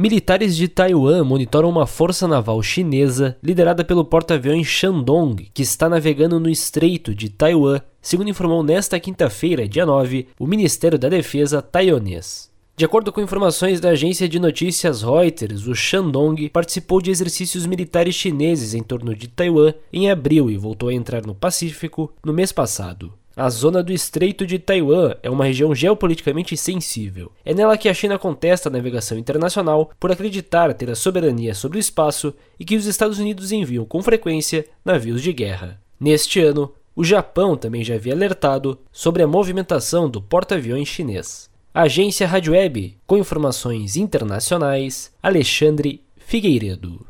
Militares de Taiwan monitoram uma força naval chinesa liderada pelo porta-aviões Shandong, que está navegando no Estreito de Taiwan, segundo informou nesta quinta-feira, dia 9, o Ministério da Defesa taiwanês. De acordo com informações da agência de notícias Reuters, o Shandong participou de exercícios militares chineses em torno de Taiwan em abril e voltou a entrar no Pacífico no mês passado. A zona do Estreito de Taiwan é uma região geopoliticamente sensível. É nela que a China contesta a navegação internacional por acreditar ter a soberania sobre o espaço e que os Estados Unidos enviam com frequência navios de guerra. Neste ano, o Japão também já havia alertado sobre a movimentação do porta-aviões chinês. Agência Rádio Web, com informações internacionais, Alexandre Figueiredo.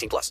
18 plus.